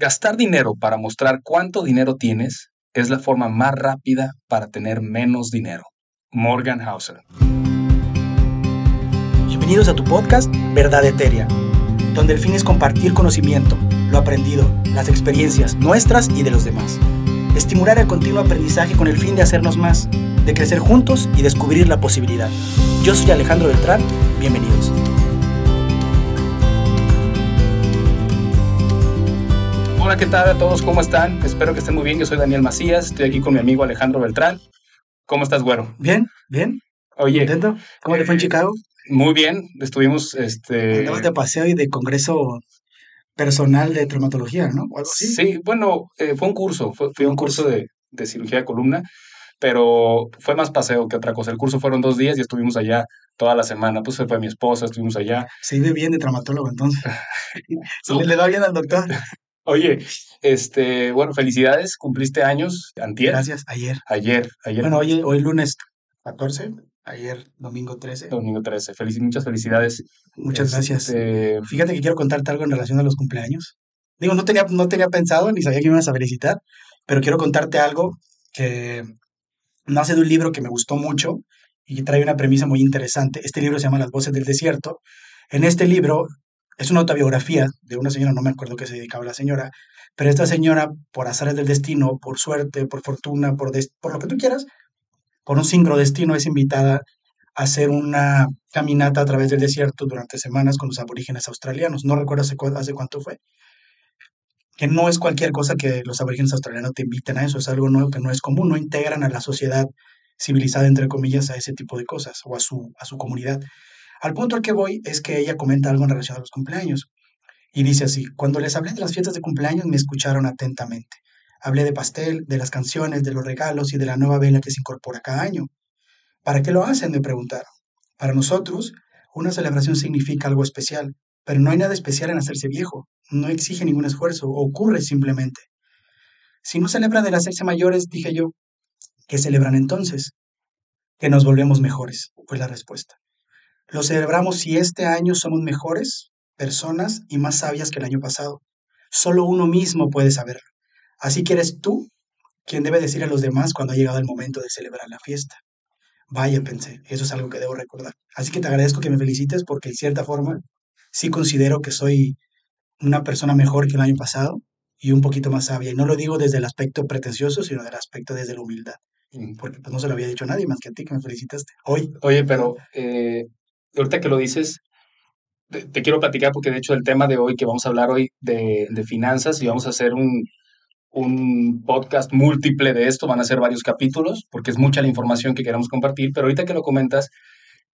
Gastar dinero para mostrar cuánto dinero tienes es la forma más rápida para tener menos dinero. Morgan Hauser. Bienvenidos a tu podcast Verdad Eteria, donde el fin es compartir conocimiento, lo aprendido, las experiencias nuestras y de los demás. Estimular el continuo aprendizaje con el fin de hacernos más, de crecer juntos y descubrir la posibilidad. Yo soy Alejandro Beltrán, bienvenidos. Hola, ¿qué tal a todos? ¿Cómo están? Espero que estén muy bien. Yo soy Daniel Macías, estoy aquí con mi amigo Alejandro Beltrán. ¿Cómo estás, güero? Bien, bien. Oye. ¿Contento? ¿Cómo te fue en eh, Chicago? Muy bien, estuvimos, este... Andabas de paseo y de congreso personal de traumatología, ¿no? O algo así. Sí, bueno, eh, fue un curso, fue, fue un curso de, de cirugía de columna, pero fue más paseo que otra cosa. El curso fueron dos días y estuvimos allá toda la semana. Pues fue mi esposa, estuvimos allá. Se vive bien de traumatólogo entonces. Se le, le va bien al doctor. Oye, este, bueno, felicidades, cumpliste años, antier. Gracias, ayer. Ayer, ayer. Bueno, hoy, hoy lunes 14, ayer domingo 13. Domingo 13. Felici- muchas felicidades. Muchas gracias. Este, Fíjate que quiero contarte algo en relación a los cumpleaños. Digo, no tenía, no tenía pensado ni sabía que me ibas a felicitar, pero quiero contarte algo que nace de un libro que me gustó mucho y que trae una premisa muy interesante. Este libro se llama Las voces del desierto. En este libro es una autobiografía de una señora, no me acuerdo qué se dedicaba la señora, pero esta señora, por azares del destino, por suerte, por fortuna, por, lo que tú quieras, por un sincrodestino es invitada a hacer una caminata a través del desierto durante semanas con los aborígenes australianos. No recuerdo hace, cu- cuánto fue. Que no es cualquier cosa que los aborígenes australianos te inviten a eso, es algo nuevo que no es común, no integran a la sociedad civilizada, entre comillas, a ese tipo de cosas o a su, a su comunidad. Al punto al que voy es que ella comenta algo en relación a los cumpleaños. Y dice así, cuando les hablé de las fiestas de cumpleaños me escucharon atentamente. Hablé de pastel, de las canciones, de los regalos y de la nueva vela que se incorpora cada año. ¿Para qué lo hacen? me preguntaron. Para nosotros, una celebración significa algo especial, pero no hay nada especial en hacerse viejo, no exige ningún esfuerzo, ocurre simplemente. Si no celebran el hacerse mayores, dije yo, ¿qué celebran entonces? Que nos volvemos mejores, fue la respuesta. Lo celebramos si este año somos mejores personas y más sabias que el año pasado. Solo uno mismo puede saberlo. Así que eres tú quien debe decir a los demás cuando ha llegado el momento de celebrar la fiesta. Vaya, pensé, eso es algo que debo recordar. Así que te agradezco que me felicites porque, en cierta forma, sí considero que soy una persona mejor que el año pasado y un poquito más sabia. Y no lo digo desde el aspecto pretencioso, sino del aspecto desde la humildad. Porque pues, no se lo había dicho a nadie más que a ti que me felicitaste. Hoy, Oye, pero eh, ahorita que lo dices, te, quiero platicar porque de hecho el tema de hoy, que vamos a hablar hoy de, de finanzas y vamos a hacer un, un podcast múltiple de esto, van a ser varios capítulos, porque es mucha la información que queremos compartir, pero ahorita que lo comentas,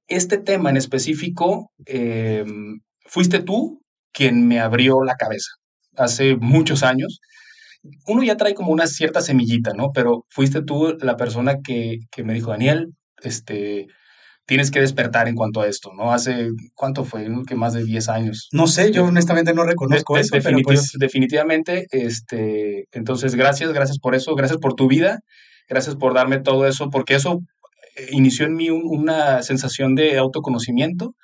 este tema en específico, eh, fuiste tú quien me abrió la cabeza hace muchos años. Uno ya trae como una cierta semillita, ¿no? Pero fuiste tú la persona que, que me dijo, Daniel, este, tienes que despertar en cuanto a esto, ¿no? Hace, ¿cuánto fue? ¿No? Que más de 10 años. no sé, yo honestamente no reconozco De- eso, pero definitiv- pues Definitivamente, este, entonces gracias, gracias por eso, gracias por tu vida, gracias por darme todo eso, porque eso eh, inició en mí un- una sensación de autoconocimiento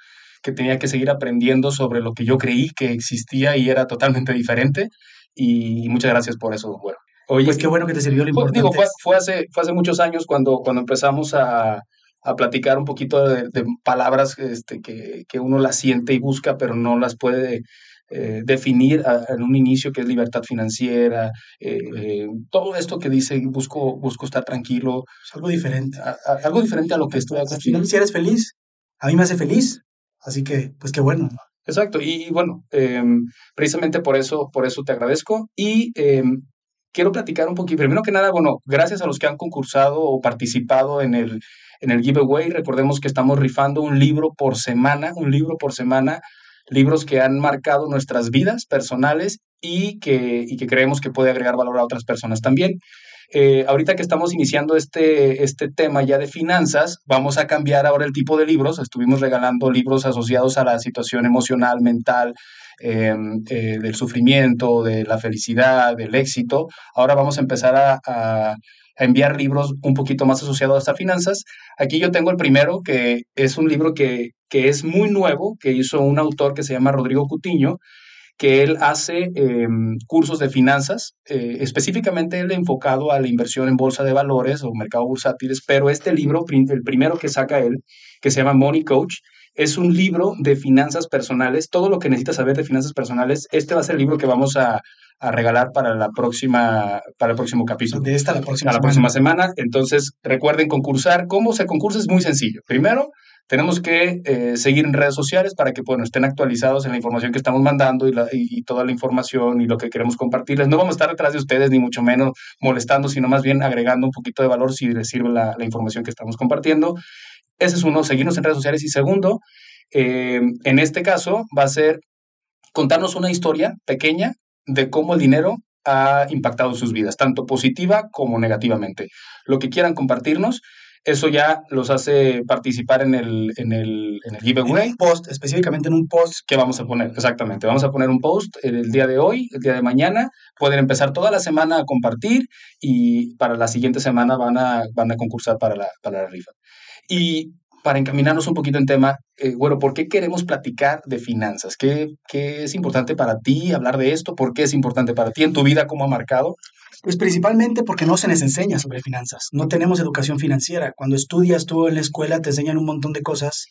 que tenía que seguir aprendiendo sobre lo que yo creí que existía y era totalmente diferente. Y, muchas gracias por eso, bueno. Oye, pues qué bueno que te sirvió lo importante. digo, fue, fue hace, fue hace muchos años cuando, cuando empezamos a, a platicar un poquito de, de palabras este, que, que uno las siente y busca, pero no las puede eh, definir a- en un inicio, que es libertad financiera, eh, eh, todo esto que dice, busco, busco estar tranquilo, es algo diferente. a- a- algo diferente a lo que estoy acostumbrado. si eres feliz, a mí me hace feliz. Así que, pues qué bueno. Exacto, y, y bueno, em, precisamente por eso, por eso te agradezco y em, quiero platicar un poquito. Primero que nada, bueno, gracias a los que han concursado o participado en el, en el giveaway. Recordemos que estamos rifando un libro por semana, un libro por semana, libros que han marcado nuestras vidas personales y que, y que creemos que puede agregar valor a otras personas también. Eh, ahorita que estamos iniciando este, este tema ya de finanzas, vamos a cambiar ahora el tipo de libros. Estuvimos regalando libros asociados a la situación emocional, mental, eh, eh, del sufrimiento, de la felicidad, del éxito. Ahora vamos a empezar a, a enviar libros un poquito más asociados a finanzas. Aquí yo tengo el primero, que es un libro que, que es muy nuevo, que hizo un autor que se llama Rodrigo Cutiño, que él hace em, cursos de finanzas, eh, específicamente él enfocado a la inversión en bolsa de valores o mercado bursátiles, pero este libro, el primero que saca él, que se llama Money Coach, es un libro de finanzas personales, todo lo que necesitas saber de finanzas personales, este va a ser el libro que vamos a, regalar para la próxima, para el próximo capítulo. De esta la próxima a la próxima semana. Entonces, recuerden concursar. ¿Cómo se concursa? Es muy sencillo. Primero, tenemos que eh, seguir en redes sociales para que bueno, estén actualizados en la información que estamos mandando y, y, toda la información y lo que queremos compartirles. No vamos a estar detrás de ustedes, ni mucho menos molestando, sino más bien agregando un poquito de valor si les sirve la, la información que estamos compartiendo. Ese es uno, seguirnos en redes sociales. Y segundo, eh, en este caso va a ser contarnos una historia pequeña de cómo el dinero ha impactado sus vidas, tanto positiva como negativamente. Lo que quieran compartirnos, eso ya los hace participar en el, en el, en el giveaway. post, específicamente en un post. Que vamos a poner, exactamente. Vamos a poner un post el día de hoy, el día de mañana. Pueden empezar toda la semana a compartir y para la siguiente semana van a, van a concursar para la, para la rifa. Y para encaminarnos un poquito en tema, eh, bueno, ¿por qué queremos platicar de finanzas? ¿Qué, ¿Qué, es importante para ti hablar de esto? ¿Por qué es importante para ti en tu vida? ¿Cómo ha marcado? Pues principalmente porque no se les enseña sobre finanzas. No tenemos educación financiera. Cuando estudias tú en la escuela te enseñan un montón de cosas.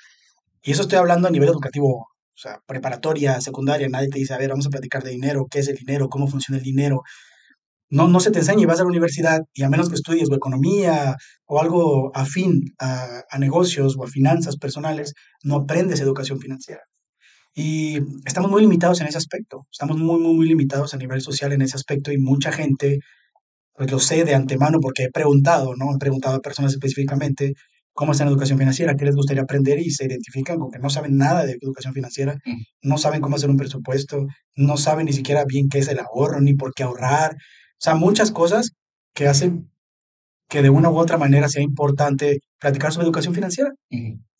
Y eso estoy hablando a nivel educativo, o sea, preparatoria, secundaria. Nadie te dice, a ver, vamos a platicar de dinero, qué es el dinero, cómo funciona el dinero no, no se te enseña y vas a la universidad y a menos que estudies o economía o algo afín a, negocios o a finanzas personales, no aprendes educación financiera. Y estamos muy limitados en ese aspecto, estamos muy, muy, muy limitados a nivel social en ese aspecto y mucha gente, pues lo sé de antemano porque he preguntado, ¿no? He preguntado a personas específicamente cómo está en educación financiera, qué les gustaría aprender y se identifican con que no saben nada de educación financiera, no saben cómo hacer un presupuesto, no saben ni siquiera bien qué es el ahorro, ni por qué ahorrar, o sea, muchas cosas que hacen que de una u otra manera sea importante platicar sobre educación financiera.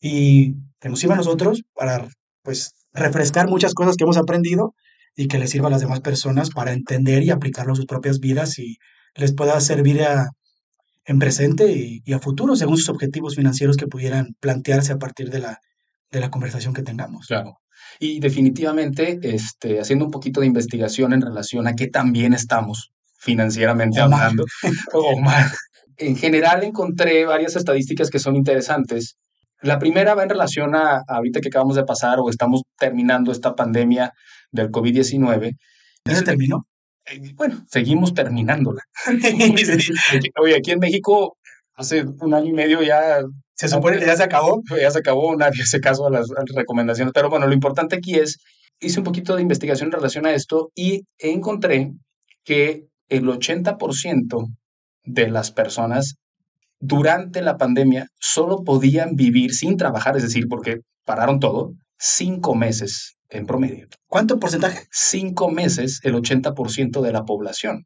Y que nos sirva a nosotros para, pues, refrescar muchas cosas que hemos aprendido y que les sirva a las demás personas para entender y aplicarlo a sus propias vidas y les pueda servir a, en presente y, a futuro según sus objetivos financieros que pudieran plantearse a partir de la, de la conversación que tengamos. Claro. Y definitivamente, este, haciendo un poquito de investigación en relación a qué tan bien estamos financieramente hablando, o más. En general encontré varias estadísticas que son interesantes. La primera va en relación a, ahorita que acabamos de pasar o estamos terminando esta pandemia del COVID-19. ¿Ya se terminó? Eh, bueno, seguimos terminándola. Oye, aquí en México hace un año y medio ya... Se supone que ya se acabó. Ya se acabó, nadie hace caso a las, a las recomendaciones. Pero bueno, lo importante aquí es, hice un poquito de investigación en relación a esto y encontré que el 80% de las personas durante la pandemia solo podían vivir sin trabajar, es decir, porque pararon todo, cinco meses en promedio. ¿Cuánto porcentaje? Cinco meses, el 80% de la población.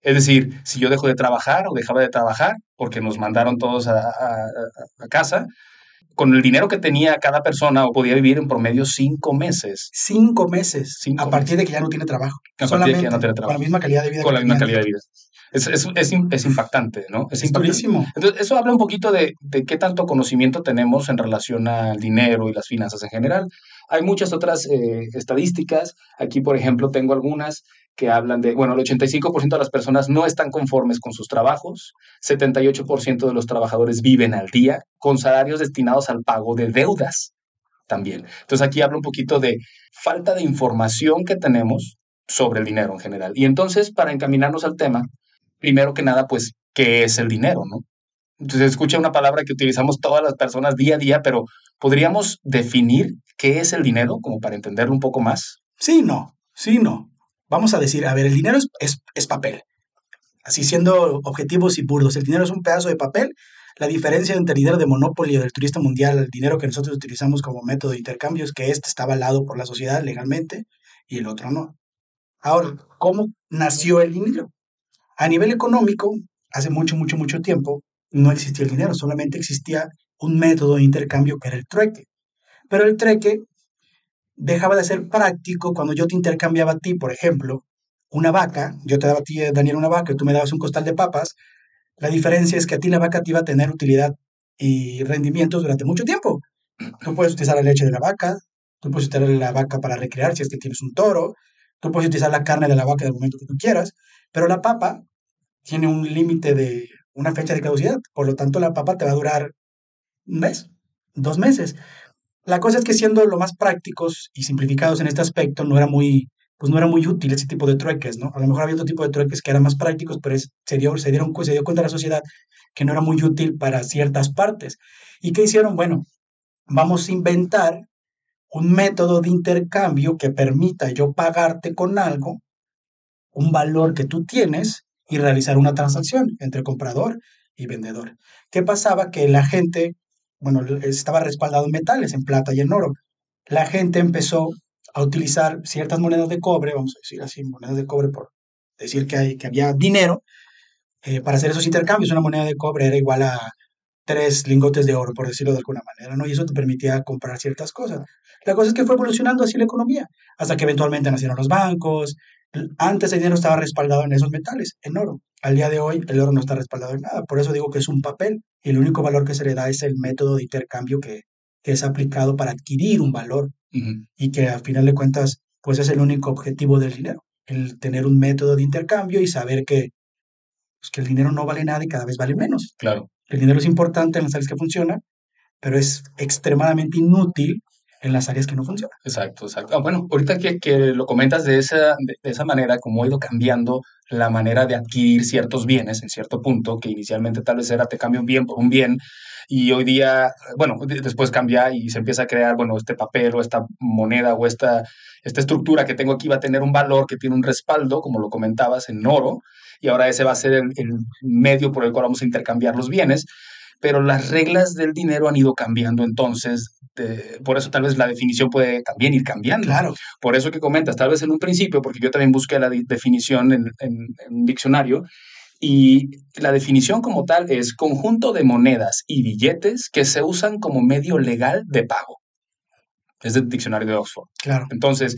Es decir, si yo dejo de trabajar o dejaba de trabajar porque nos mandaron todos a, a casa, con el dinero que tenía cada persona podía vivir en promedio cinco meses. Cinco meses. a partir de que ya no tiene trabajo. A partir de que ya no tiene trabajo. Con la misma calidad de vida. Con la misma calidad de vida. Es, es, es, es, impactante, ¿no? Es, durísimo. Entonces, eso habla un poquito de, de, qué tanto conocimiento tenemos en relación al dinero y las finanzas en general. Hay muchas otras eh, estadísticas. Aquí, por ejemplo, tengo algunas que hablan de, bueno, el 85% de las personas no están conformes con sus trabajos, 78% de los trabajadores viven al día con salarios destinados al pago de deudas también. Entonces aquí hablo un poquito de falta de información que tenemos sobre el dinero en general. Y entonces, para encaminarnos al tema, primero que nada, pues, ¿qué es el dinero, no? Entonces, escucha una palabra que utilizamos todas las personas día a día, pero ¿podríamos definir qué es el dinero como para entenderlo un poco más? Sí, no, sí, no vamos a decir, a ver, el dinero es, papel. Así siendo objetivos y burdos, el dinero es un pedazo de papel. La diferencia entre el dinero de Monopoly o del turista mundial, el dinero que nosotros utilizamos como método de intercambio, es que este está avalado por la sociedad legalmente y el otro no. Ahora, ¿cómo nació el dinero? A nivel económico, hace mucho, mucho, mucho tiempo, no existía el dinero, solamente existía un método de intercambio que era el trueque. Pero el trueque dejaba de ser práctico cuando yo te intercambiaba a ti, por ejemplo, una vaca, yo te daba a ti, Daniel, una vaca, y tú me dabas un costal de papas, la diferencia es que a ti la vaca te iba a tener utilidad y rendimientos durante mucho tiempo. Tú puedes utilizar la leche de la vaca, tú puedes utilizar la vaca para recrear si es que tienes un toro, tú puedes utilizar la carne de la vaca del momento que tú quieras, pero la papa tiene un límite de una fecha de caducidad, por lo tanto la papa te va a durar un mes, dos meses. La cosa es que siendo lo más prácticos y simplificados en este aspecto, no era muy, pues no era muy útil ese tipo de trueques, ¿no? A lo mejor había otro tipo de trueques que eran más prácticos, pero se, dio, se, dieron, se dio cuenta la sociedad que no era muy útil para ciertas partes. ¿Y qué hicieron? Bueno, vamos a inventar un método de intercambio que permita yo pagarte con algo, un valor que tú tienes y realizar una transacción entre comprador y vendedor. ¿Qué pasaba? Que la gente, bueno, estaba respaldado en metales, en plata y en oro. La gente empezó a utilizar ciertas monedas de cobre, vamos a decir así, monedas de cobre por decir que, hay, que había dinero, eh, para hacer esos intercambios. Una moneda de cobre era igual a tres lingotes de oro, por decirlo de alguna manera, ¿no? Y eso te permitía comprar ciertas cosas. La cosa es que fue evolucionando así la economía, hasta que eventualmente nacieron los bancos. Antes el dinero estaba respaldado en esos metales, en oro. Al día de hoy el oro no está respaldado en nada. Por eso digo que es un papel el único valor que se le da es el método de intercambio que, que es aplicado para adquirir un valor y que al final de cuentas pues es el único objetivo del dinero, el tener un método de intercambio y saber que, pues, que el dinero no vale nada y cada vez vale menos. Claro. El dinero es importante en las áreas que funcionan, pero es extremadamente inútil en las áreas que no funcionan. Exacto, exacto. Ah, bueno, ahorita que, que, lo comentas de esa, de, esa manera, como ha ido cambiando la manera de adquirir ciertos bienes en cierto punto, que inicialmente tal vez era te cambio un bien por un bien, y hoy día, bueno, después cambia y se empieza a crear, bueno, este papel o esta moneda o esta, esta estructura que tengo aquí va a tener un valor que tiene un respaldo, como lo comentabas, en oro, y ahora ese va a ser el, el medio por el cual vamos a intercambiar los bienes pero las reglas del dinero han ido cambiando entonces, por eso tal vez la definición puede también ir cambiando. Claro. Por eso que comentas, tal vez en un principio, porque yo también busqué la definición en, en, en un diccionario, y la definición como tal es conjunto de monedas y billetes que se usan como medio legal de pago. Es del diccionario de Oxford. Claro. Entonces,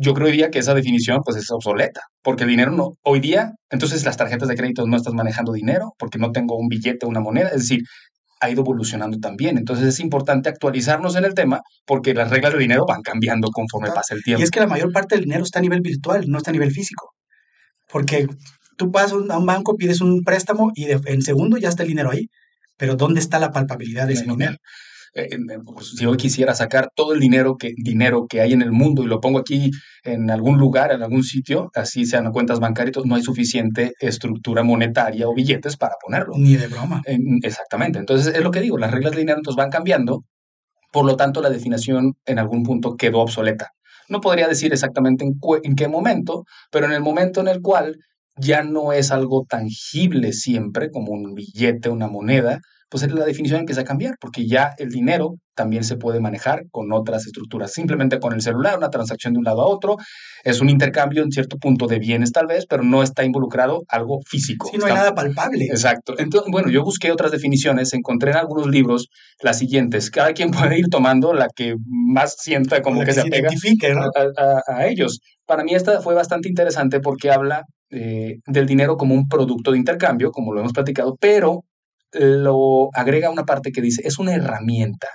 yo creería que esa definición pues es obsoleta, porque el dinero no, hoy día, entonces las tarjetas de crédito no estás manejando dinero porque no tengo un billete una moneda, es decir, ha ido evolucionando también. Entonces es importante actualizarnos en el tema porque las reglas de dinero van cambiando conforme pasa el tiempo. Y es que la mayor parte del dinero está a nivel virtual, no está a nivel físico. Porque tú vas a un banco, pides un préstamo y en segundo ya está el dinero ahí. Pero ¿dónde está la palpabilidad de ese dinero? Eh, pues, si hoy quisiera sacar todo el dinero que, dinero que hay en el mundo y lo pongo aquí en algún lugar, en algún sitio, así sean cuentas bancarias, no hay suficiente estructura monetaria o billetes para ponerlo. Ni de broma. exactamente. Entonces, es lo que digo, las reglas de dinero entonces van cambiando, por lo tanto, la definición en algún punto quedó obsoleta. No podría decir exactamente en, en qué momento, pero en el momento en el cual ya no es algo tangible siempre, como un billete, una moneda, pues la definición empieza a cambiar, porque ya el dinero también se puede manejar con otras estructuras, simplemente con el celular, una transacción de un lado a otro, es un intercambio en cierto punto de bienes tal vez, pero no está involucrado algo físico. Sí, no hay nada palpable. Exacto. Entonces, bueno, yo busqué otras definiciones, encontré en algunos libros las siguientes, cada quien puede ir tomando la que más sienta como que, se, apega a, ellos. Para mí esta fue bastante interesante porque habla eh, del dinero como un producto de intercambio, como lo hemos platicado, pero lo agrega una parte que dice, es una herramienta.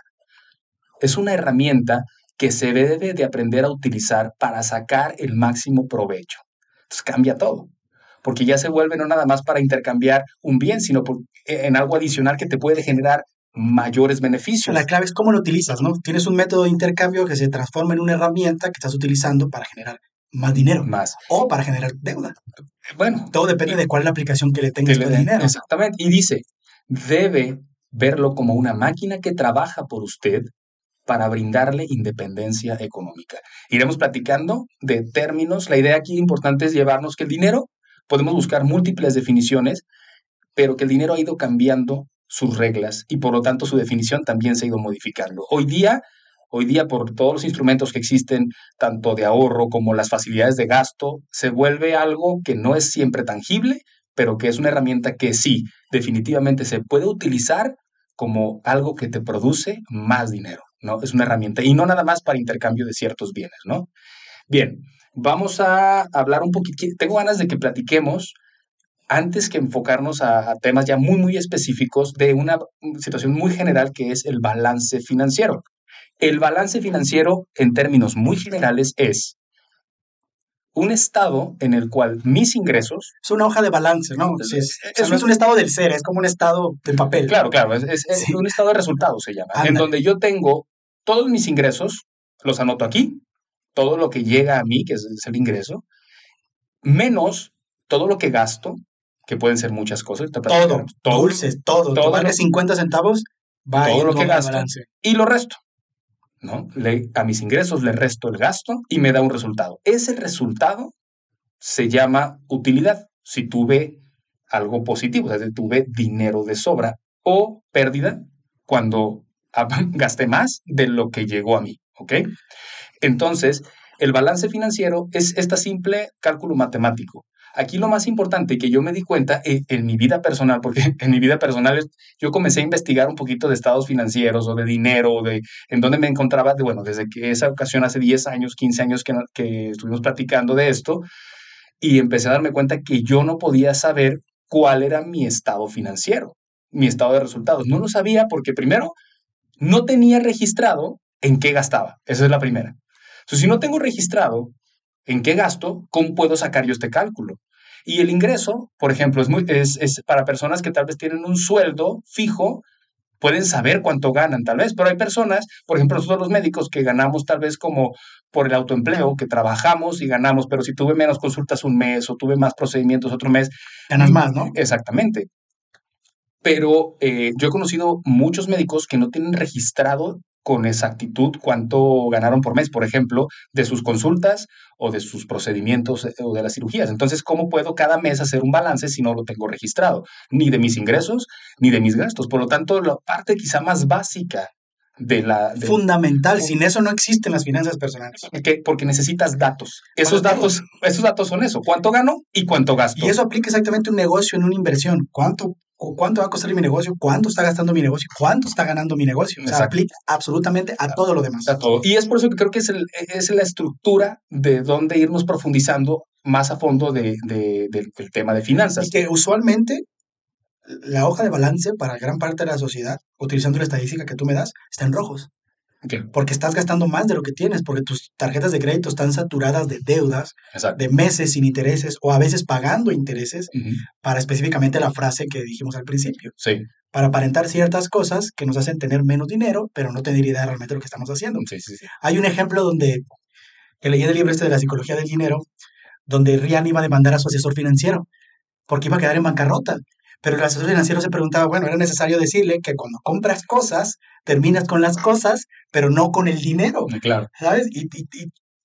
Es una herramienta que se debe de aprender a utilizar para sacar el máximo provecho. Entonces cambia todo, porque ya se vuelve no nada más para intercambiar un bien, sino e, en algo adicional que te puede generar mayores beneficios. La clave es cómo lo utilizas, ¿no? Tienes un método de intercambio que se transforma en una herramienta que estás utilizando para generar más dinero. Más. O para generar deuda. Bueno. Todo depende de cuál es la aplicación que le tengas al dinero. Exactamente. Y dice, debe verlo como una máquina que trabaja por usted para brindarle independencia económica. Iremos platicando de términos. La idea aquí importante es llevarnos que el dinero, podemos buscar múltiples definiciones, pero que el dinero ha ido cambiando sus reglas y por lo tanto su definición también se ha ido modificando. Hoy día, hoy día por todos los instrumentos que existen, tanto de ahorro como las facilidades de gasto, se vuelve algo que no es siempre tangible, pero que es una herramienta que sí, definitivamente se puede utilizar como algo que te produce más dinero, ¿no? Es una herramienta y no nada más para intercambio de ciertos bienes, ¿no? Bien, vamos a hablar un poquito, tengo ganas de que platiquemos antes que enfocarnos a, temas ya muy, muy específicos de una situación muy general que es el balance financiero. El balance financiero, en términos muy generales, es un estado en el cual mis ingresos... Es una hoja de balance, ¿no? Sí, es, no es un estado del ser, es como un estado de papel. Claro, claro, es, un estado de resultados se llama, en donde yo tengo todos mis ingresos, los anoto aquí, todo lo que llega a mí, que es, el ingreso, menos todo lo que gasto, que pueden ser muchas cosas. Todo, todo, dulces, todo. todo que 50 centavos, va todo lo que gasto. Y lo resto. ¿No? Le, a mis ingresos le resto el gasto y me da un resultado. Ese resultado se llama utilidad. Si tuve algo positivo, o sea, tuve dinero de sobra o pérdida cuando gasté más de lo que llegó a mí, ¿ok? Entonces, el balance financiero es este simple cálculo matemático. Aquí lo más importante que yo me di cuenta en, eh, en, mi vida personal, porque en mi vida personal yo comencé a investigar un poquito de estados financieros o de dinero, de en dónde me encontraba, de, bueno, desde que esa ocasión hace 10 años, 15 años que, que estuvimos platicando de esto, y empecé a darme cuenta que yo no podía saber cuál era mi estado financiero, mi estado de resultados. No lo sabía porque primero no tenía registrado en qué gastaba. Esa es la primera. Entonces, si no tengo registrado en qué gasto, ¿cómo puedo sacar yo este cálculo? Y el ingreso, por ejemplo, es, muy, es, es para personas que tal vez tienen un sueldo fijo, pueden saber cuánto ganan tal vez, pero hay personas, por ejemplo, nosotros los médicos que ganamos tal vez como por el autoempleo, que trabajamos y ganamos, pero si tuve menos consultas un mes o tuve más procedimientos otro mes. Ganas más, ¿no? Exactamente. Pero eh, yo he conocido muchos médicos que no tienen registrado con exactitud cuánto ganaron por mes, por ejemplo, de sus consultas o de sus procedimientos eh, o de las cirugías. Entonces, ¿cómo puedo cada mes hacer un balance si no lo tengo registrado? Ni de mis ingresos, ni de mis gastos. Por lo tanto, la parte quizá más básica de la... Fundamental, sin eso no existen las finanzas personales. porque necesitas datos. Esos datos, esos datos son eso, cuánto gano y cuánto gasto. Y eso aplica exactamente un negocio en una inversión. ¿Cuánto cuánto va a costar mi negocio, cuánto está gastando mi negocio, cuánto está ganando mi negocio. O sea, aplica absolutamente a todo lo demás. A todo. Y es por eso que creo que es, el, es la estructura de dónde irnos profundizando más a fondo de, del tema de finanzas. Y que usualmente la hoja de balance para gran parte de la sociedad, utilizando la estadística que tú me das, está en rojos. Porque estás gastando más de lo que tienes, porque tus tarjetas de crédito están saturadas de deudas, de meses sin intereses o a veces pagando intereses para específicamente la frase que dijimos al principio. Sí. Para aparentar ciertas cosas que nos hacen tener menos dinero, pero no tener idea realmente de lo que estamos haciendo. Sí, sí, sí. Hay un ejemplo donde, que leí en el libro este de la psicología del dinero, donde Rian iba a demandar a su asesor financiero porque iba a quedar en bancarrota. Pero el asesor financiero se preguntaba, bueno, era necesario decirle que cuando compras cosas, terminas con las cosas, pero no con el dinero. Claro. ¿Sabes? Y,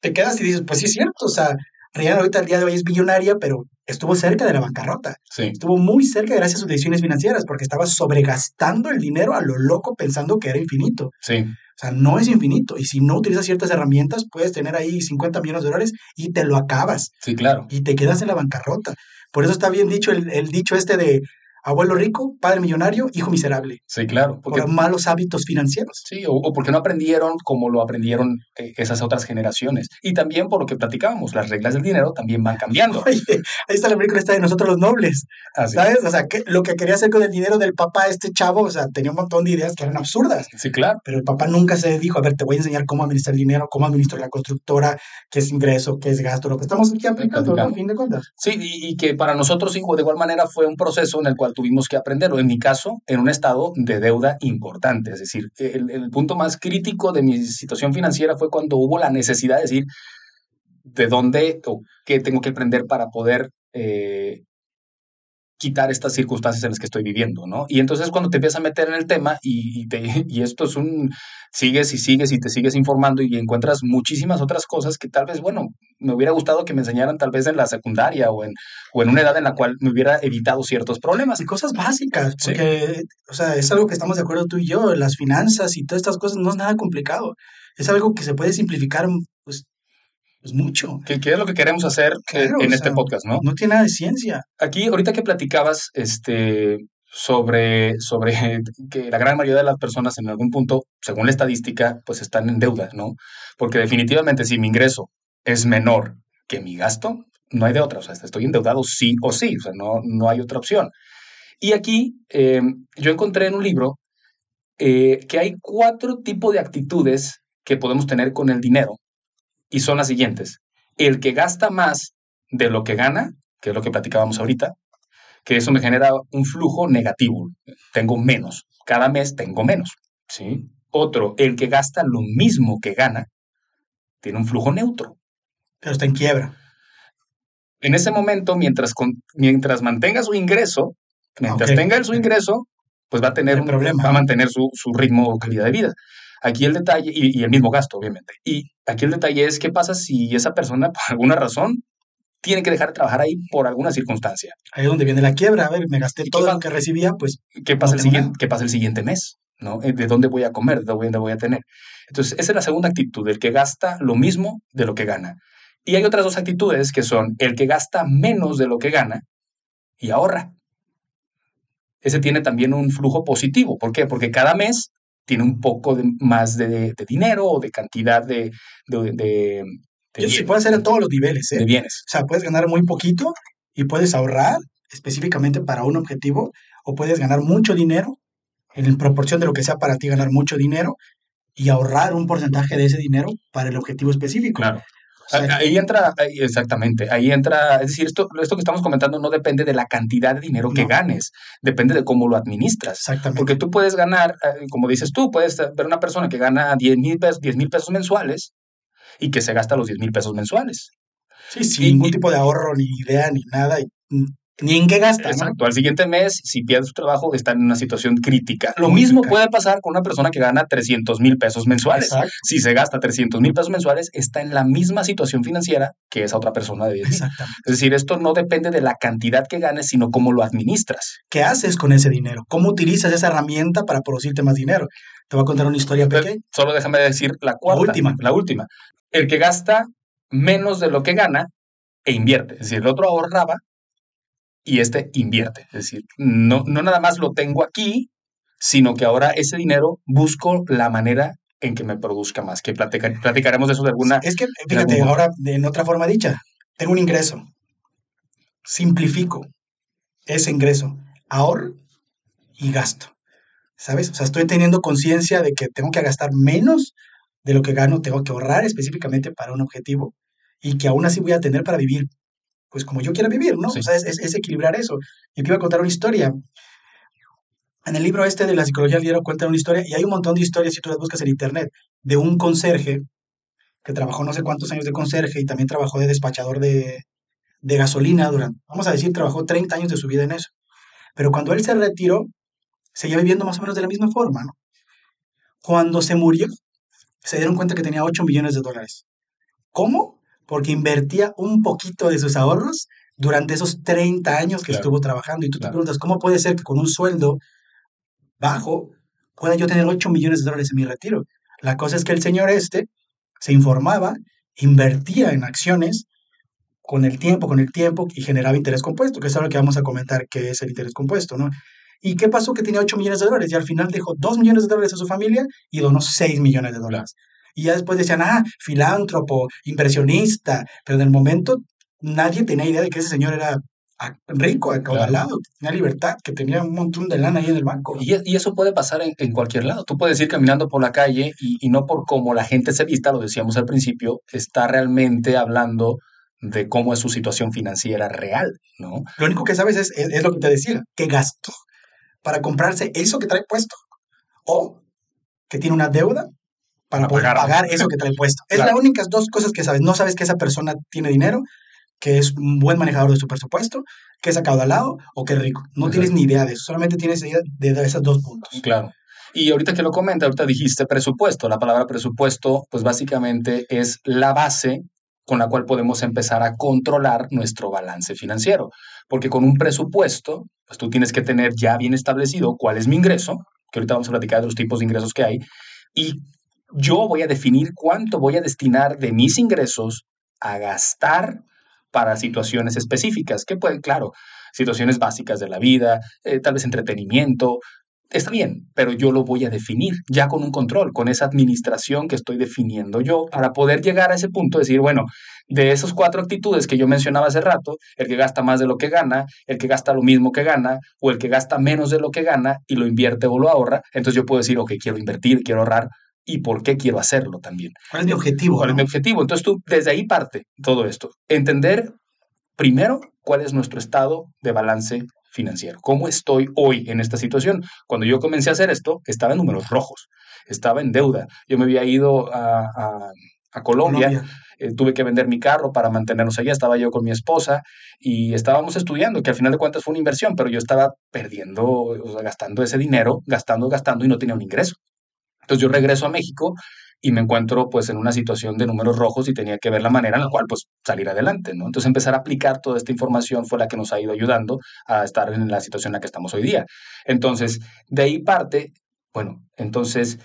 te quedas y dices, pues sí es cierto, o sea, Rihanna ahorita al día de hoy es billonaria, pero estuvo cerca de la bancarrota. Sí. Estuvo muy cerca gracias a sus decisiones financieras, porque estaba sobregastando el dinero a lo loco pensando que era infinito. Sí. O sea, no es infinito. Y si no utilizas ciertas herramientas, puedes tener ahí 50 millones de dólares y te lo acabas. Sí, claro. Y te quedas en la bancarrota. Por eso está bien dicho el, el dicho este de Abuelo rico, padre millonario, hijo miserable. Sí, claro. Porque, por malos hábitos financieros. Sí, o, porque no aprendieron como lo aprendieron eh, esas otras generaciones. Y también por lo que platicábamos, las reglas del dinero también van cambiando. ahí está la película esta de nosotros los nobles. ¿Sabes? O sea, que, lo que quería hacer con el dinero del papá, este chavo, o sea, tenía un montón de ideas que eran absurdas. Sí, claro. Pero el papá nunca se dijo, a ver, te voy a enseñar cómo administrar el dinero, cómo administrar la constructora, qué es ingreso, qué es gasto, lo que estamos aquí aplicando, ¿no? A fin de cuentas. Sí, y, y que para nosotros, hijo, de igual manera fue un proceso en el cual tuvimos que aprender en mi caso, en un estado de deuda importante. Es decir, el, punto más crítico de mi situación financiera fue cuando hubo la necesidad de decir de dónde o qué tengo que aprender para poder eh, quitar estas circunstancias en las que estoy viviendo, ¿no? Y entonces cuando te empiezas a meter en el tema y, te, y esto es un, sigues y sigues y te sigues informando y encuentras muchísimas otras cosas que tal vez, bueno, me hubiera gustado que me enseñaran tal vez en la secundaria o en, o en una edad en la cual me hubiera evitado ciertos problemas. Y cosas básicas, porque, o sea, es algo que estamos de acuerdo tú y yo, las finanzas y todas estas cosas no es nada complicado. Es algo que se puede simplificar, pues, pues mucho. ¿Qué, es lo que queremos hacer en este podcast, no? No tiene nada de ciencia. Aquí, ahorita que platicabas, este, sobre, sobre que la gran mayoría de las personas en algún punto, según la estadística, pues están en deuda, ¿no? Porque definitivamente si mi ingreso es menor que mi gasto, no hay de otra, o sea, estoy endeudado sí o sí, o sea, no, no hay otra opción. Y aquí eh, yo encontré en un libro eh, que hay cuatro tipos de actitudes que podemos tener con el dinero y son las siguientes. El que gasta más de lo que gana, que es lo que platicábamos ahorita, que eso me genera un flujo negativo. Tengo menos. Cada mes tengo menos. ¿sí? Otro, el que gasta lo mismo que gana, tiene un flujo neutro. Pero está en quiebra. En ese momento, mientras, mientras mantenga su ingreso, mientras tenga su ingreso, pues va a tener un problema, va a mantener su, su ritmo o calidad de vida. Aquí el detalle, y, el mismo gasto, obviamente. Y aquí el detalle es qué pasa si esa persona, por alguna razón, tiene que dejar de trabajar ahí por alguna circunstancia. Ahí es donde viene la quiebra. A ver, me gasté todo lo que recibía, pues. ¿Qué pasa, el siguiente, ¿qué pasa el siguiente mes? ¿no? Eh, ¿De dónde voy a comer? ¿De dónde voy a tener? Entonces, esa es la segunda actitud, el que gasta lo mismo de lo que gana. Y hay otras dos actitudes que son el que gasta menos de lo que gana y ahorra. Ese tiene también un flujo positivo. ¿Por qué? Porque cada mes tiene un poco más de, dinero o de cantidad de... de, de, sí puede ser en todos los niveles. ¿eh? De bienes. O sea, puedes ganar muy poquito y puedes ahorrar específicamente para un objetivo o puedes ganar mucho dinero en proporción de lo que sea para ti ganar mucho dinero y ahorrar un porcentaje de ese dinero para el objetivo específico. Claro. Ahí entra, exactamente, ahí entra, es decir, esto, esto que estamos comentando no depende de la cantidad de dinero que ganes, depende de cómo lo administras. Exactamente. Porque tú puedes ganar, eh, como dices tú, puedes ver una persona que gana 10 mil pesos, pesos mensuales y que se gasta los 10 mil pesos mensuales. Sí, sin ningún tipo de ahorro, ni idea, ni nada. Mm, ni en qué gasta. Exacto. Al siguiente mes, si pierde su trabajo, está en una situación crítica. Lo mismo puede pasar con una persona que gana 300 mil pesos mensuales. Si se gasta 300 mil pesos mensuales, está en la misma situación financiera que esa otra persona de Es decir, esto no depende de la cantidad que ganes, sino cómo lo administras. ¿Qué haces con ese dinero? ¿Cómo utilizas esa herramienta para producirte más dinero? Te voy a contar una historia pequeña. Solo déjame decir la cuarta. La última. La última. El que gasta menos de lo que gana e invierte. Es decir, el otro ahorraba y este invierte. Es decir, no, no nada más lo tengo aquí, sino que ahora ese dinero busco la manera en que me produzca más, que platicaremos de eso de alguna... Es que, fíjate, ahora en otra forma dicha, tengo un ingreso, simplifico ese ingreso, ahorro y gasto, ¿sabes? O sea, estoy teniendo conciencia de que tengo que gastar menos de lo que gano, tengo que ahorrar específicamente para un objetivo y que aún así voy a tener para vivir pues como yo quiera vivir, ¿no? O sea, es, equilibrar eso. Y aquí iba a contar una historia. En el libro este de la psicología del dinero cuenta una historia, y hay un montón de historias si tú las buscas en internet, de un conserje que trabajó no sé cuántos años de conserje y también trabajó de despachador de, de gasolina durante, vamos a decir, trabajó 30 años de su vida en eso. Pero cuando él se retiró, seguía viviendo más o menos de la misma forma, ¿no? Cuando se murió, se dieron cuenta que tenía 8 millones de dólares. ¿Cómo? Porque invertía un poquito de sus ahorros durante esos 30 años que estuvo trabajando. Y tú te preguntas, ¿cómo puede ser que con un sueldo bajo pueda yo tener 8 millones de dólares en mi retiro? La cosa es que el señor este se informaba, invertía en acciones con el tiempo, con el tiempo y generaba interés compuesto, que es algo que vamos a comentar que es el interés compuesto, ¿no? ¿Y qué pasó? Que tenía 8 millones de dólares y al final dejó 2 millones de dólares a su familia y donó 6 millones de dólares. Y ya después decían, ah, filántropo, inversionista, pero en el momento nadie tenía idea de que ese señor era rico, acaudalado, tenía libertad, que tenía un montón de lana ahí en el banco. Y, y eso puede pasar en, cualquier lado. Tú puedes ir caminando por la calle y, no por cómo la gente se vista, lo decíamos al principio, está realmente hablando de cómo es su situación financiera real, ¿no? Lo único que sabes es, es, es lo que te decía, que gasto para comprarse eso que trae puesto o que tiene una deuda para poder pagar, eso que trae puesto. Es las únicas dos cosas que sabes. No sabes que esa persona tiene dinero, que es un buen manejador de su presupuesto, que es acaudalado o que es rico. No tienes ni idea de eso, solamente tienes idea de esos dos puntos. Claro. Y ahorita que lo comenta, ahorita dijiste presupuesto. La palabra presupuesto, pues básicamente es la base con la cual podemos empezar a controlar nuestro balance financiero. Porque con un presupuesto, pues tú tienes que tener ya bien establecido cuál es mi ingreso, que ahorita vamos a platicar de los tipos de ingresos que hay, y yo voy a definir cuánto voy a destinar de mis ingresos a gastar para situaciones específicas, que pueden, claro, situaciones básicas de la vida, eh, tal vez entretenimiento, está bien, pero yo lo voy a definir ya con un control, con esa administración que estoy definiendo yo, para poder llegar a ese punto de decir, bueno, de esas cuatro actitudes que yo mencionaba hace rato, el que gasta más de lo que gana, el que gasta lo mismo que gana, o el que gasta menos de lo que gana y lo invierte o lo ahorra, entonces yo puedo decir, ok, quiero invertir, quiero ahorrar y por qué quiero hacerlo también. ¿Cuál es mi objetivo? ¿Cuál es mi objetivo? Entonces tú, desde ahí parte todo esto. Entender primero cuál es nuestro estado de balance financiero. ¿Cómo estoy hoy en esta situación? Cuando yo comencé a hacer esto, estaba en números rojos, estaba en deuda. Yo me había ido a, a, Colombia, eh, tuve que vender mi carro para mantenernos allá, estaba yo con mi esposa y estábamos estudiando, que al final de cuentas fue una inversión, pero yo estaba perdiendo, o sea, gastando ese dinero, gastando, gastando y no tenía un ingreso. Entonces yo regreso a México y me encuentro pues en una situación de números rojos y tenía que ver la manera en la cual pues salir adelante, ¿no? Entonces empezar a aplicar toda esta información fue la que nos ha ido ayudando a estar en la situación en la que estamos hoy día. Entonces, de ahí parte, bueno, entonces,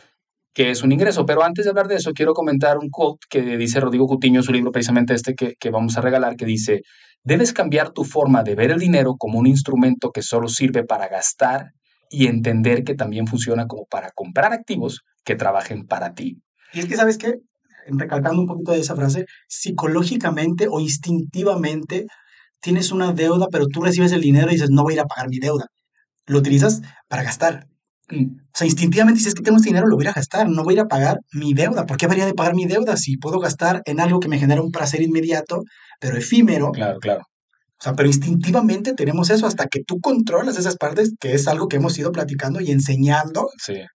¿qué es un ingreso? Pero antes de hablar de eso, quiero comentar un quote que dice Rodrigo Cutiño en su libro, precisamente este que, que vamos a regalar, que dice, debes cambiar tu forma de ver el dinero como un instrumento que solo sirve para gastar y entender que también funciona como para comprar activos que trabajen para ti. Y es que, ¿sabes qué? Recalcando un poquito de esa frase, psicológicamente o instintivamente tienes una deuda, pero tú recibes el dinero y dices, no voy a ir a pagar mi deuda. Lo utilizas para gastar. Mm. O sea, instintivamente dices que tengo este dinero, lo voy a gastar, no voy a ir a pagar mi deuda. ¿Por qué debería de pagar mi deuda si puedo gastar en algo que me genera un placer inmediato, pero efímero? Claro, claro. O sea, pero instintivamente tenemos eso hasta que tú controlas esas partes, que es algo que hemos ido platicando y enseñando,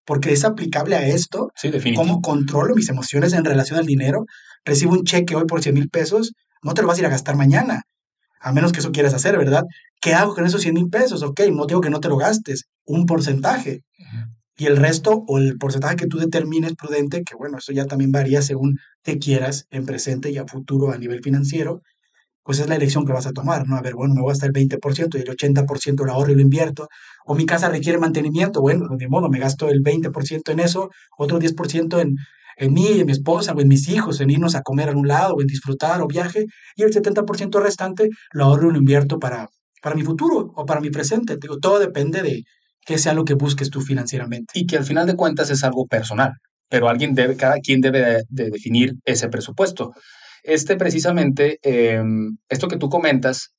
porque es aplicable a esto. Sí, definitivamente. ¿Cómo controlo mis emociones en relación al dinero? Recibo un cheque hoy por 100 mil pesos, no te lo vas a ir a gastar mañana, a menos que eso quieras hacer, ¿verdad? ¿Qué hago con esos 100 mil pesos? Ok, no digo que no te lo gastes, un porcentaje. Y el resto o el porcentaje que tú determines prudente, que bueno, eso ya también varía según te quieras en presente y a futuro a nivel financiero, pues es la elección que vas a tomar, ¿no? A ver, bueno, me voy a gastar el 20% y el 80% lo ahorro y lo invierto. O mi casa requiere mantenimiento, bueno, de modo, me gasto el 20% en eso, otro 10% en, en mí, en mi esposa o en mis hijos, en irnos a comer a un lado o en disfrutar o viaje, y el 70% restante lo ahorro y lo invierto para, para mi futuro o para mi presente. Digo, todo depende de qué sea lo que busques tú financieramente. Y que al final de cuentas es algo personal, pero alguien debe, cada quien debe de definir ese presupuesto. Este precisamente, em, esto que tú comentas,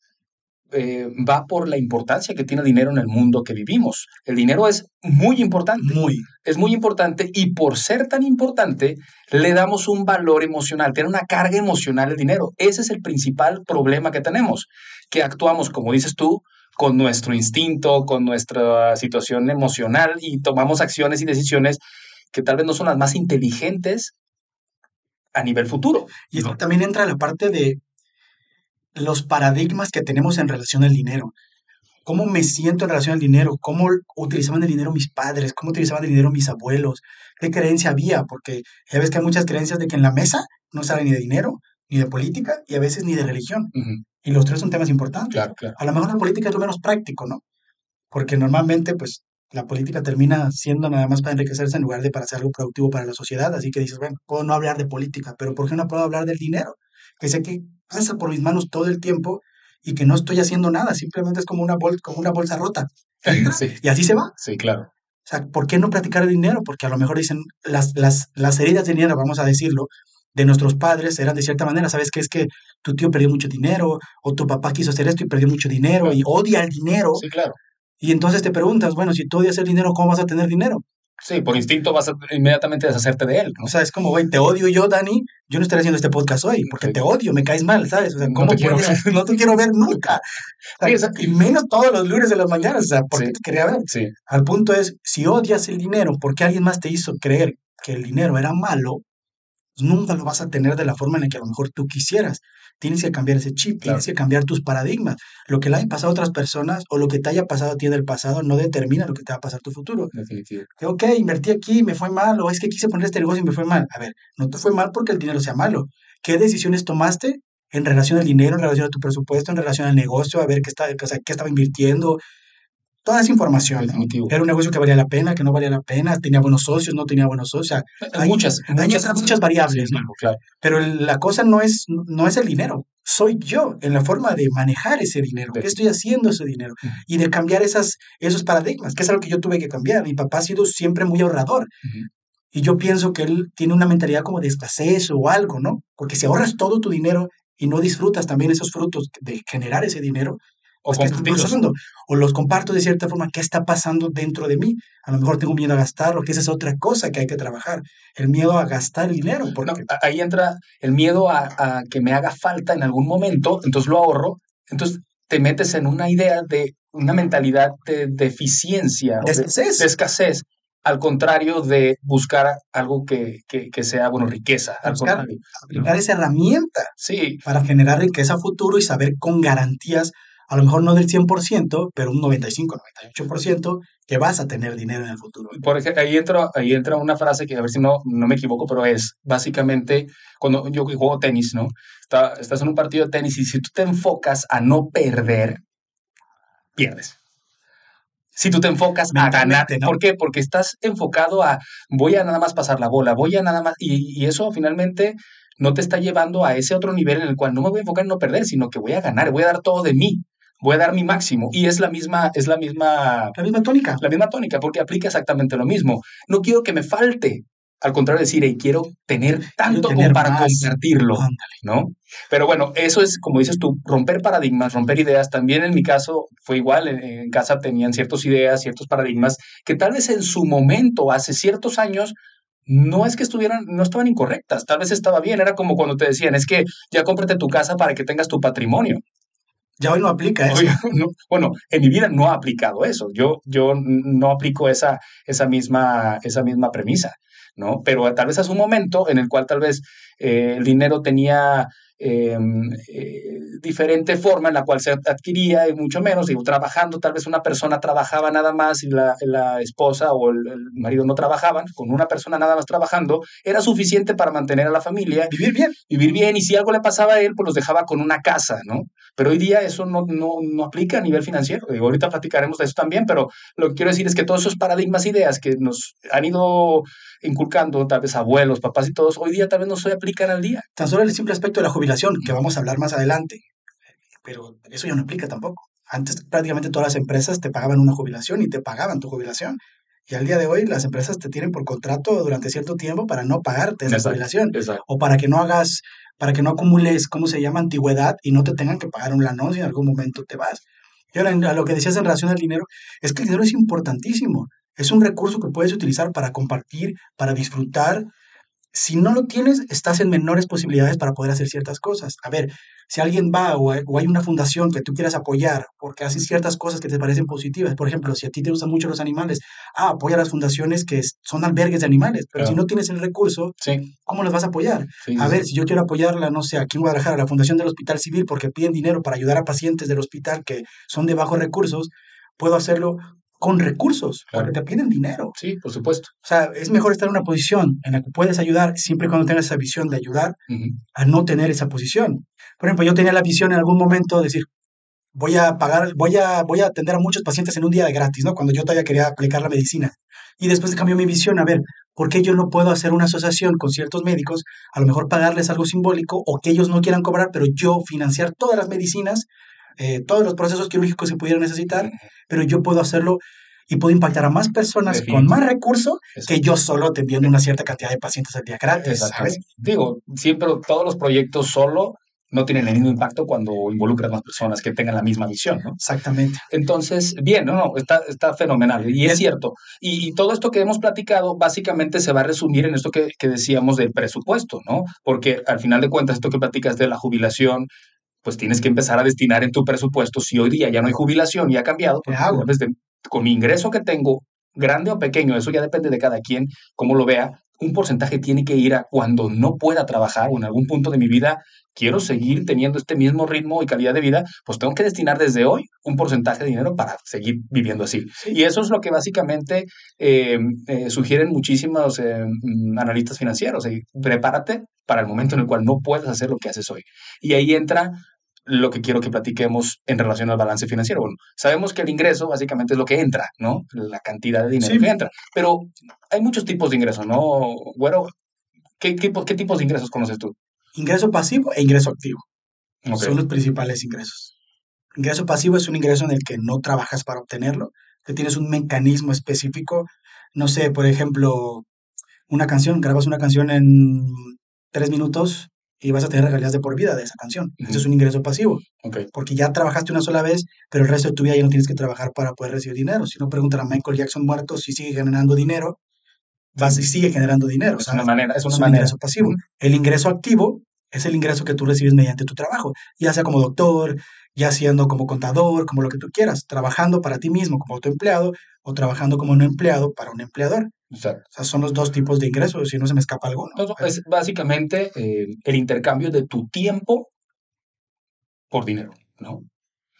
eh, va por la importancia que tiene el dinero en el mundo que vivimos. El dinero es muy importante. Muy. Es muy importante y por ser tan importante, le damos un valor emocional, tiene una carga emocional el dinero. Ese es el principal problema que tenemos, que actuamos, como dices tú, con nuestro instinto, con nuestra situación emocional y tomamos acciones y decisiones que tal vez no son las más inteligentes a nivel futuro. Y esto también entra la parte de los paradigmas que tenemos en relación al dinero. ¿Cómo me siento en relación al dinero? ¿Cómo utilizaban el dinero mis padres? ¿Cómo utilizaban el dinero mis abuelos? ¿Qué creencia había? Porque ya ves que hay muchas creencias de que en la mesa no sale ni de dinero, ni de política y a veces ni de religión. Y los tres son temas importantes. A lo mejor la política es lo menos práctico, ¿no? Porque normalmente, pues, la política termina siendo nada más para enriquecerse en lugar de para hacer algo productivo para la sociedad. Así que dices, bueno, puedo no hablar de política, pero ¿por qué no puedo hablar del dinero? Que sé que pasa por mis manos todo el tiempo y que no estoy haciendo nada, simplemente es como una, como una bolsa rota. Y así se va. Sí, claro. O sea, ¿por qué no practicar el dinero? Porque a lo mejor dicen, las, las, las heridas de dinero, vamos a decirlo, de nuestros padres eran de cierta manera, ¿sabes qué? Es que tu tío perdió mucho dinero, o tu papá quiso hacer esto y perdió mucho dinero, y odia el dinero. Sí, claro. Y entonces te preguntas, bueno, si tú odias el dinero, ¿cómo vas a tener dinero? Sí, por instinto vas a inmediatamente deshacerte de él. O sea, es como, güey, te odio yo, Dani, yo no estaré haciendo este podcast hoy, porque te odio, me caes mal, ¿sabes? O sea, ¿cómo no te quiero ver. no te quiero ver nunca. y menos todos los lunes de las mañanas, o sea, ¿por qué te quería ver? Sí. Al punto es, si odias el dinero porque alguien más te hizo creer que el dinero era malo, nunca lo vas a tener de la forma en la que a lo mejor tú quisieras. Tienes que cambiar ese chip, tienes que cambiar tus paradigmas. Lo que le haya pasado a otras personas o lo que te haya pasado a ti en el pasado no determina lo que te va a pasar tu futuro. Definitivo. Ok, invertí aquí, me fue mal, o es que quise poner este negocio y me fue mal. A ver, no te fue mal porque el dinero sea malo. ¿Qué decisiones tomaste en relación al dinero, en relación a tu presupuesto, en relación al negocio, a ver qué, está, qué estaba invirtiendo, toda esa información. Era un negocio que valía la pena, que no valía la pena, tenía buenos socios, no tenía buenos socios. hay, muchas, muchas, variables. Pero la cosa no es, no es el dinero, soy yo en la forma de manejar ese dinero. ¿Qué estoy haciendo ese dinero? Y de cambiar esas, esos paradigmas, que es algo que yo tuve que cambiar. Mi papá ha sido siempre muy ahorrador. Y yo pienso que él tiene una mentalidad como de escasez o algo, ¿no? Porque si ahorras todo tu dinero y no disfrutas también esos frutos de generar ese dinero, O ¿Qué está compartirlos. pasando? O los comparto de cierta forma, ¿qué está pasando dentro de mí? A lo mejor tengo miedo a gastarlo, que esa es otra cosa que hay que trabajar. El miedo a gastar el dinero, porque ahí entra el miedo a, a que me haga falta en algún momento, entonces lo ahorro, entonces te metes en una idea de una mentalidad de deficiencia, de de, escasez. de escasez, al contrario de buscar algo que, que, que sea, bueno, riqueza, al Buscar- contrario. aplicar esa herramienta Sí, para generar riqueza a futuro y saber con garantías, a lo mejor no del 100%, pero un 95, 98%, que vas a tener dinero en el futuro. por ejemplo, ahí entra, ahí entra una frase que a ver si no, no me equivoco, pero es básicamente cuando yo juego tenis, ¿no? Está- estás en un partido de tenis y si tú te enfocas a no perder, pierdes. Si tú te enfocas a ganar, ¿no? ¿por qué? Porque estás enfocado a voy a nada más pasar la bola, voy a nada más, y, y eso finalmente no te está llevando a ese otro nivel en el cual no me voy a enfocar en no perder, sino que voy a ganar, voy a dar todo de mí, voy a dar mi máximo. Y es la misma, es la misma La misma tónica. la misma tónica, porque aplica exactamente lo mismo. No quiero que me falte. Al contrario, decir, "Ey, quiero tener tanto tener como para más". compartirlo, Ándale. ¿no? Pero bueno, eso es, como dices tú, romper paradigmas, romper ideas. También en mi caso fue igual. En, en casa tenían ciertas ideas, ciertos paradigmas que tal vez en su momento, hace ciertos años, no es que estuvieran, no estaban incorrectas. Tal vez estaba bien. Era como cuando te decían, es que ya cómprate tu casa para que tengas tu patrimonio. Ya hoy no aplica eso. No, bueno, en mi vida no he aplicado eso. Yo, yo no aplico esa, esa, misma, esa misma premisa, ¿no? Pero tal vez a su momento en el cual tal vez eh, el dinero tenía eh, eh, diferente forma en la cual se adquiría y mucho menos, digo, trabajando, tal vez una persona trabajaba nada más y la, la esposa o el, el, marido no trabajaban, con una persona nada más trabajando, era suficiente para mantener a la familia. Vivir bien. Vivir bien, y si algo le pasaba a él, pues los dejaba con una casa, ¿no? Pero hoy día eso no, no, no aplica a nivel financiero. Digo, ahorita platicaremos de eso también, pero lo que quiero decir es que todos esos paradigmas, ideas que nos han ido inculcando, tal vez abuelos, papás y todos, hoy día tal vez no se aplican al día. Tan solo el simple aspecto de la jubilación, que vamos a hablar más adelante, pero eso ya no aplica tampoco. Antes prácticamente todas las empresas te pagaban una jubilación y te pagaban tu jubilación. Y al día de hoy las empresas te tienen por contrato durante cierto tiempo para no pagarte esa Exacto, jubilación. Exacto. O para que no hagas, para que no acumules, ¿cómo se llama? Antigüedad y no te tengan que pagar un lanón si en algún momento te vas. Y ahora, a lo que decías en relación al dinero, es que el dinero es importantísimo. Es un recurso que puedes utilizar para compartir, para disfrutar. Si no lo tienes, estás en menores posibilidades para poder hacer ciertas cosas. A ver, si alguien va o hay, una fundación que tú quieras apoyar porque hace ciertas cosas que te parecen positivas, por ejemplo, si a ti te gustan mucho los animales, ah, apoya a las fundaciones que son albergues de animales, pero Claro. si no tienes el recurso, Sí, ¿cómo los vas a apoyar? sí, A sí, ver, si yo quiero apoyarla, no sé, aquí en Guadalajara, la Fundación del Hospital Civil, porque piden dinero para ayudar a pacientes del hospital que son de bajos recursos, puedo hacerlo con recursos, porque te piden dinero. Sí, por supuesto. O sea, es mejor estar en una posición en la que puedes ayudar siempre y cuando tengas esa visión de ayudar a no tener esa posición. Por ejemplo, yo tenía la visión en algún momento de decir, voy a pagar, voy a, voy a atender a muchos pacientes en un día de gratis, ¿no? Cuando yo todavía quería aplicar la medicina. Y después cambió mi visión, a ver, ¿por qué yo no puedo hacer una asociación con ciertos médicos, a lo mejor pagarles algo simbólico o que ellos no quieran cobrar, pero yo financiar todas las medicinas, eh, todos los procesos quirúrgicos que pudieran necesitar, pero yo puedo hacerlo y puedo impactar a más personas con más recursos que yo solo atendiendo una cierta cantidad de pacientes al día gratis. Digo, siempre todos los proyectos solo no tienen el mismo impacto cuando involucras más personas que tengan la misma visión, ¿no? Exactamente. Entonces, bien, no, no, está, está fenomenal y es cierto. Y, y todo esto que hemos platicado básicamente se va a resumir en esto que, que decíamos del presupuesto, ¿no? Porque al final de cuentas, esto que platicas de la jubilación, pues tienes que empezar a destinar en tu presupuesto. Si hoy día ya no hay jubilación y ha cambiado, pues, ¿Qué hago? debes de- con mi ingreso que tengo, grande o pequeño, eso ya depende de cada quien, cómo lo vea, un porcentaje tiene que ir a cuando no pueda trabajar o en algún punto de mi vida quiero seguir teniendo este mismo ritmo y calidad de vida, pues tengo que destinar desde hoy un porcentaje de dinero para seguir viviendo así. Sí. Y eso es lo que básicamente eh, eh, sugieren muchísimos eh, mm, analistas financieros. prepárate para el momento en el cual no puedes hacer lo que haces hoy. Y ahí entra lo que quiero que platiquemos en relación al balance financiero. Bueno, sabemos que el ingreso básicamente es lo que entra, ¿no? La cantidad de dinero Sí. que entra. Pero hay muchos tipos de ingresos, ¿no? Bueno, ¿qué, qué, qué tipos de ingresos conoces tú? Ingreso pasivo e ingreso activo. Son los principales ingresos. Ingreso pasivo es un ingreso en el que no trabajas para obtenerlo, que tienes un mecanismo específico. No sé, por ejemplo, una canción, grabas una canción en tres minutos y vas a tener regalías de por vida de esa canción. Eso es un ingreso pasivo. Porque ya trabajaste una sola vez, pero el resto de tu vida ya no tienes que trabajar para poder recibir dinero. Si no preguntan a Michael Jackson muerto si sigue generando dinero, vas y sigue generando dinero. Es ¿sabes? una manera, es una un manera. ingreso pasivo. El ingreso activo es el ingreso que tú recibes mediante tu trabajo, ya sea como doctor, ya siendo como contador, como lo que tú quieras, trabajando para ti mismo como autoempleado o trabajando como un empleado para un empleador. Exacto. O sea, son los dos tipos de ingresos, si no se me escapa alguno. Entonces, es básicamente eh, el intercambio de tu tiempo por dinero, ¿no?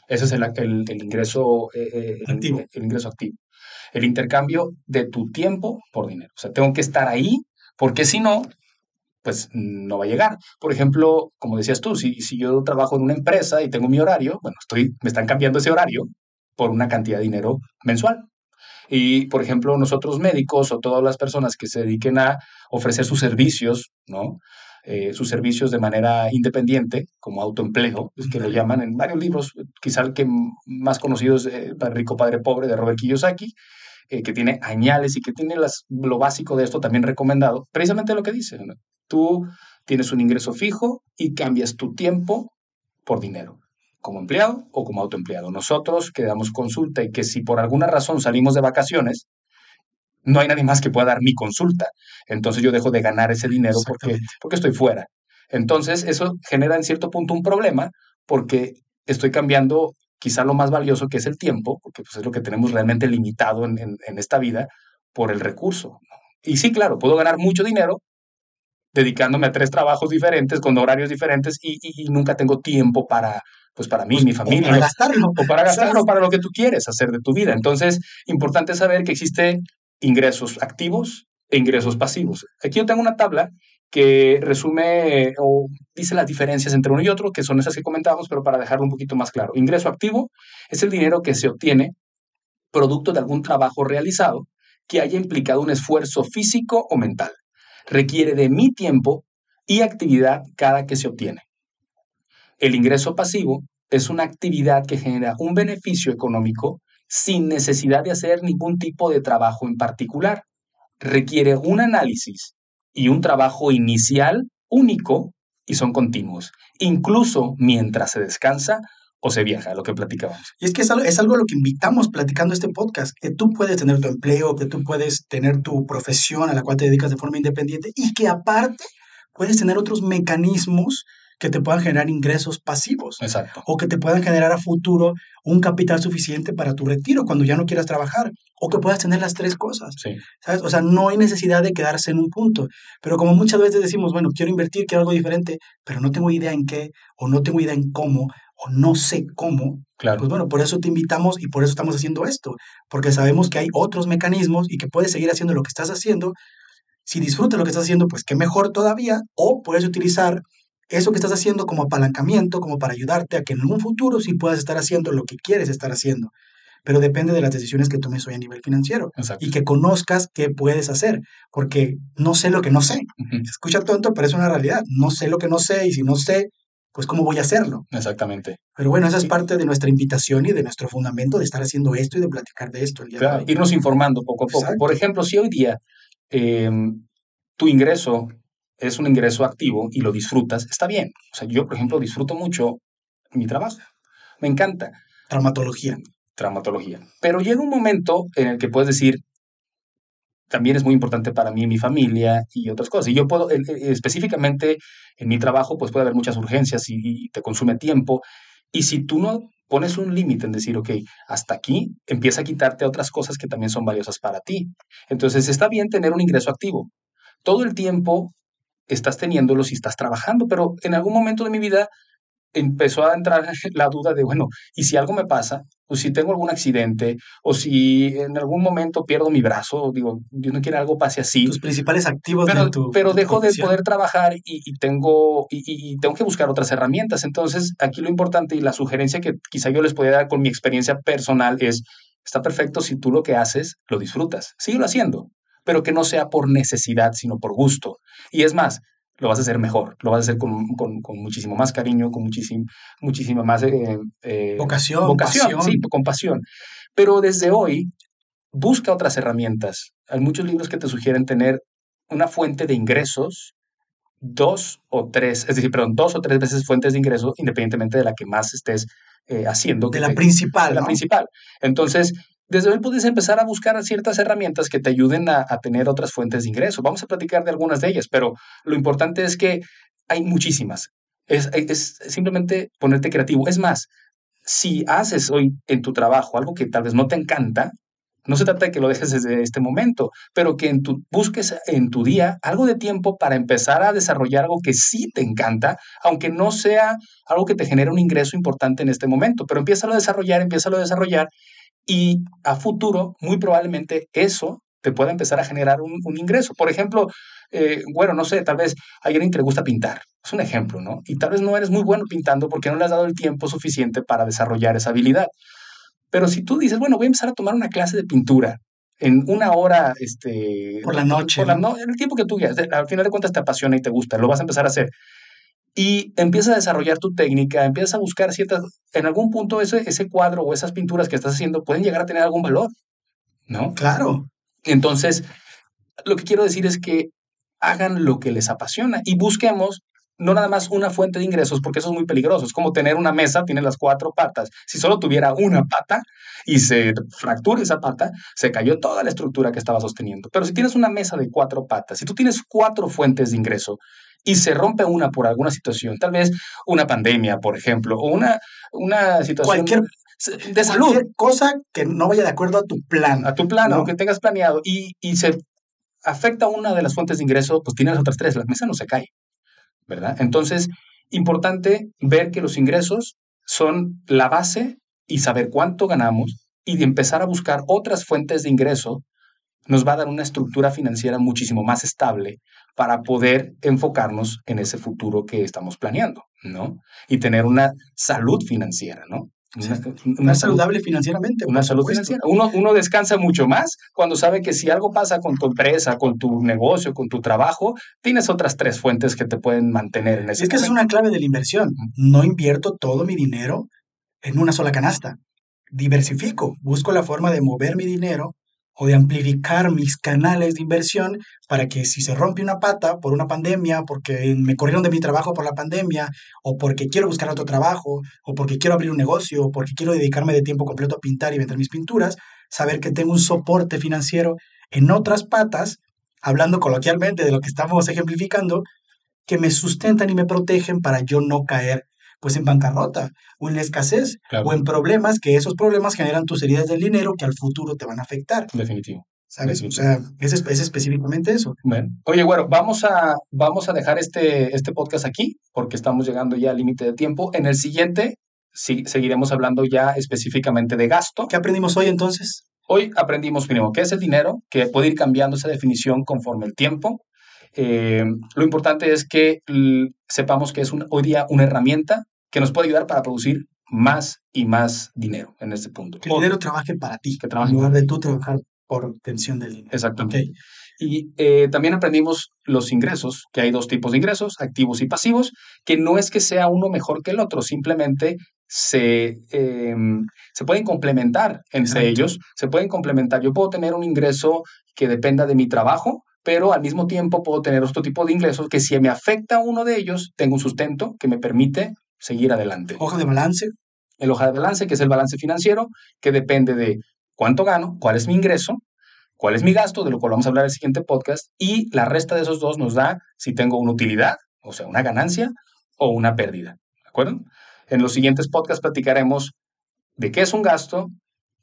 Ese es el, el- el ingreso eh, eh, el, Activo. el ingreso activo. El intercambio de tu tiempo por dinero. O sea, tengo que estar ahí porque si no, pues no va a llegar. Por ejemplo, como decías tú, si, si yo trabajo en una empresa y tengo mi horario, bueno, estoy, me están cambiando ese horario por una cantidad de dinero mensual. Y, por ejemplo, nosotros médicos o todas las personas que se dediquen a ofrecer sus servicios, ¿no? Eh, sus servicios de manera independiente, como autoempleo, es que lo llaman en varios libros, quizá el que más conocido es eh, Rico, Padre Pobre de Robert Kiyosaki, eh, que tiene añales y que tiene las, lo básico de esto también recomendado, precisamente lo que dice, ¿no? tú tienes un ingreso fijo y cambias tu tiempo por dinero, como empleado o como autoempleado. Nosotros que damos consulta y que si por alguna razón salimos de vacaciones, no hay nadie más que pueda dar mi consulta. Entonces yo dejo de ganar ese dinero porque, porque estoy fuera. Entonces eso genera en cierto punto un problema porque estoy cambiando quizá lo más valioso que es el tiempo, porque pues, es lo que tenemos realmente limitado en, en- en esta vida, por el recurso. ¿no? Y sí, claro, puedo ganar mucho dinero dedicándome a tres trabajos diferentes, con horarios diferentes, y, y- y nunca tengo tiempo para, pues, para mí, mi O familia, para lo- gastarlo. o para gastarlo ¿Sabes? para lo que tú quieres hacer de tu vida. Entonces, importante saber que existen ingresos activos e ingresos pasivos. Aquí yo tengo una tabla que resume o dice las diferencias entre uno y otro, que son esas que comentábamos, pero para dejarlo un poquito más claro. Ingreso activo es el dinero que se obtiene producto de algún trabajo realizado que haya implicado un esfuerzo físico o mental. Requiere de mi tiempo y actividad cada que se obtiene. El ingreso pasivo es una actividad que genera un beneficio económico sin necesidad de hacer ningún tipo de trabajo en particular. Requiere un análisis y un trabajo inicial único y son continuos, incluso mientras se descansa o se viaja, lo que platicábamos. Y es que es algo, es algo a lo que invitamos platicando este podcast, que tú puedes tener tu empleo, que tú puedes tener tu profesión a la cual te dedicas de forma independiente y que aparte puedes tener otros mecanismos que te puedan generar ingresos pasivos Exacto. o que te puedan generar a futuro un capital suficiente para tu retiro cuando ya no quieras trabajar o que puedas tener las tres cosas. Sí, ¿sabes? O sea, no hay necesidad de quedarse en un punto. Pero como muchas veces decimos, bueno, quiero invertir, quiero algo diferente, pero no tengo idea en qué, o no tengo idea en cómo, o no sé cómo, claro. pues bueno, por eso te invitamos y por eso estamos haciendo esto, porque sabemos que hay otros mecanismos y que puedes seguir haciendo lo que estás haciendo. Si disfrutas lo que estás haciendo, pues qué mejor todavía, o puedes utilizar eso que estás haciendo como apalancamiento, como para ayudarte a que en un futuro sí puedas estar haciendo lo que quieres estar haciendo. Pero depende de las decisiones que tomes hoy a nivel financiero Exacto. y que conozcas qué puedes hacer, porque no sé lo que no sé. Escucha tonto, pero es una realidad. No sé lo que no sé y si no sé, pues cómo voy a hacerlo. Exactamente. Pero bueno, esa es parte de nuestra invitación y de nuestro fundamento de estar haciendo esto y de platicar de esto el día de Claro, hoy. irnos informando poco a poco. Exacto. Por ejemplo, si hoy día eh, tu ingreso es un ingreso activo y lo disfrutas, está bien. O sea, yo, por ejemplo, disfruto mucho mi trabajo. Me encanta Traumatología. traumatología. Pero llega un momento en el que puedes decir, también es muy importante para mí mi familia y otras cosas. Y yo puedo, específicamente en mi trabajo, pues puede haber muchas urgencias y, y te consume tiempo. Y si tú no pones un límite en decir, ok, hasta aquí, empieza a quitarte otras cosas que también son valiosas para ti. Entonces está bien tener un ingreso activo. Todo el tiempo estás teniéndolo si estás trabajando, pero en algún momento de mi vida empezó a entrar la duda de, bueno, ¿y si algo me pasa? O si tengo algún accidente, o si en algún momento pierdo mi brazo, digo, Dios no quiere algo pase así, Tus principales activos pero, de tu pero tu dejo de poder trabajar y, y tengo, y tengo que buscar otras herramientas. Entonces, aquí lo importante y la sugerencia que quizá yo les podría dar con mi experiencia personal es, está perfecto si tú lo que haces lo disfrutas, síguelo haciendo, pero que no sea por necesidad, sino por gusto. Y es más, lo vas a hacer mejor, lo vas a hacer con, con- con muchísimo más cariño, con muchísimo, muchísima más eh, eh, Vocación, vocación, pasión. sí, con pasión. Pero desde hoy, busca otras herramientas. Hay muchos libros que te sugieren tener una fuente de ingresos dos o tres, es decir, perdón, dos o tres veces fuentes de ingreso, independientemente de la que más estés eh, haciendo. De la principal. De la principal. Entonces, desde hoy puedes empezar a buscar ciertas herramientas que te ayuden a, tener otras fuentes de ingreso. Vamos a platicar de algunas de ellas, pero lo importante es que hay muchísimas. Es, simplemente ponerte creativo. Es más, si haces hoy en tu trabajo algo que tal vez no te encanta, no se trata de que lo dejes desde este momento, pero que busques en tu día algo de tiempo para empezar a desarrollar algo que sí te encanta, aunque no sea algo que te genere un ingreso importante en este momento, pero empieza a desarrollar, empieza a desarrollar y a futuro muy probablemente eso te pueda empezar a generar un, ingreso. Por ejemplo, eh, bueno, no sé, tal vez hay alguien que le gusta pintar, es un ejemplo, ¿no? Y tal vez no eres muy bueno pintando porque no le has dado el tiempo suficiente para desarrollar esa habilidad. Pero si tú dices, bueno, voy a empezar a tomar una clase de pintura en una hora, este... Por la noche. Por la no, el tiempo que tú quieras. Al final de cuentas te apasiona y te gusta, lo vas a empezar a hacer. Y empiezas a desarrollar tu técnica, empiezas a buscar ciertas... En algún punto ese, ese cuadro o esas pinturas que estás haciendo pueden llegar a tener algún valor, ¿no? Claro. Entonces, lo que quiero decir es que hagan lo que les apasiona y busquemos no nada más una fuente de ingresos, porque eso es muy peligroso. Es como tener una mesa, tiene las cuatro patas. Si solo tuviera una pata y se fractura esa pata, se cayó toda la estructura que estaba sosteniendo. Pero si tienes una mesa de cuatro patas, si tú tienes cuatro fuentes de ingreso y se rompe una por alguna situación, tal vez una pandemia, por ejemplo, o una, una situación... Cualquier de salud. Cualquier cosa que no vaya de acuerdo a tu plan. A tu plan, ¿no? que tengas planeado, y, y se afecta una de las fuentes de ingreso, pues tienes las otras tres, la mesa no se cae. ¿verdad? Entonces, importante ver que los ingresos son la base y saber cuánto ganamos y de empezar a buscar otras fuentes de ingreso nos va a dar una estructura financiera muchísimo más estable para poder enfocarnos en ese futuro que estamos planeando, ¿no? Y tener una salud financiera, ¿no? Una, saludable financieramente. Una salud financiera. Uno, uno descansa mucho más cuando sabe que si algo pasa con tu empresa, con tu negocio, con tu trabajo, tienes otras tres fuentes que te pueden mantener en ese Es que es una clave de la inversión. No invierto todo mi dinero en una sola canasta. Diversifico, busco la forma de mover mi dinero o de amplificar mis canales de inversión para que si se rompe una pata por una pandemia, porque me corrieron de mi trabajo por la pandemia, o porque quiero buscar otro trabajo, o porque quiero abrir un negocio, o porque quiero dedicarme de tiempo completo a pintar y vender mis pinturas, saber que tengo un soporte financiero en otras patas, hablando coloquialmente de lo que estamos ejemplificando, que me sustentan y me protegen para yo no caer pues en bancarrota o en la escasez o en problemas que esos problemas generan tus heridas del dinero que al futuro te van a afectar. Definitivo. ¿Sabes? O sea, es, es, específicamente eso. Bueno. Oye, bueno, vamos a, vamos a dejar este, este podcast aquí porque estamos llegando ya al límite de tiempo. En el siguiente sí, seguiremos hablando ya específicamente de gasto. ¿Qué aprendimos hoy entonces? Hoy aprendimos primero qué es el dinero, que puede ir cambiando esa definición conforme el tiempo. Eh, lo importante es que sepamos que es hoy día una herramienta que nos puede ayudar para producir más y más dinero en este punto. Que el dinero trabaje para ti, que trabaje en lugar de tú trabajar por obtención del dinero. Exactamente. Y eh, también aprendimos los ingresos, que hay dos tipos de ingresos, activos y pasivos, que no es que sea uno mejor que el otro, simplemente se, em, se pueden complementar entre ellos, se pueden complementar. Yo puedo tener un ingreso que dependa de mi trabajo, pero al mismo tiempo puedo tener otro tipo de ingresos que si me afecta uno de ellos, tengo un sustento que me permite seguir adelante. Hoja de balance. El hoja de balance, que es el balance financiero, que depende de cuánto gano, cuál es mi ingreso, cuál es mi gasto, de lo cual vamos a hablar en el siguiente podcast, y la resta de esos dos nos da si tengo una utilidad, o sea, una ganancia o una pérdida. ¿De acuerdo? En los siguientes podcasts platicaremos de qué es un gasto,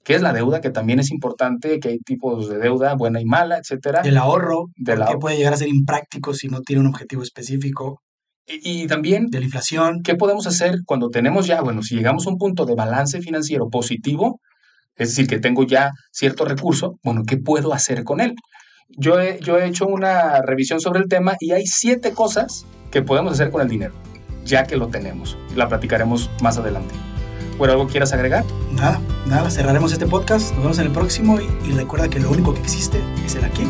qué es la deuda, que también es importante, que hay tipos de deuda buena y mala, etcétera. El ahorro, que puede llegar a ser impráctico si no tiene un objetivo específico. Y, también... De la inflación. ¿Qué podemos hacer cuando tenemos ya, bueno, si llegamos a un punto de balance financiero positivo, es decir, que tengo ya cierto recurso, bueno, ¿qué puedo hacer con él? Yo he, yo he hecho una revisión sobre el tema y hay siete cosas que podemos hacer con el dinero, ya que lo tenemos. La platicaremos más adelante. ¿Bueno, algo quieras agregar? Nada, nada, cerraremos este podcast, nos vemos en el próximo y, y recuerda que lo único que existe es el aquí